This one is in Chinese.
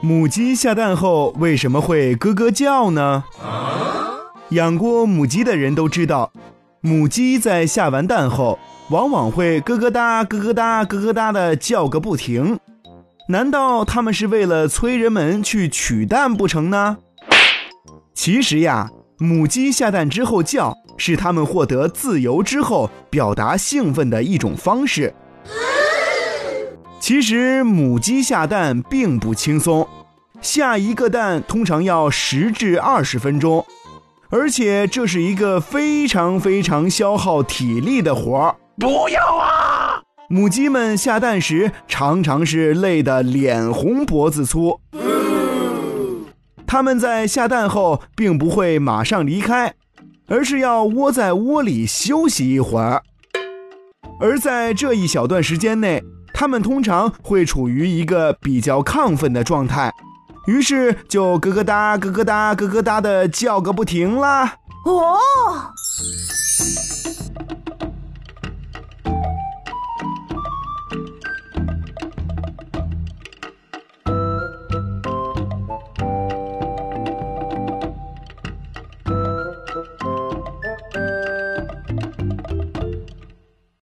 母鸡下蛋后为什么会咯咯叫呢？养过母鸡的人都知道，母鸡在下完蛋后，往往会咯咯哒、咯咯哒、咯咯哒的叫个不停。难道它们是为了催人们去取蛋不成呢？其实呀，母鸡下蛋之后叫，是它们获得自由之后表达兴奋的一种方式。其实母鸡下蛋并不轻松，下一个蛋通常要十至二十分钟，而且这是一个非常非常消耗体力的活儿。不要啊！母鸡们下蛋时常常是累得脸红脖子粗。它们在下蛋后并不会马上离开，而是要窝在窝里休息一会儿。而在这一小段时间内，他们通常会处于一个比较亢奋的状态，于是就咯咯哒、咯咯哒、咯咯哒的叫个不停啦。哦，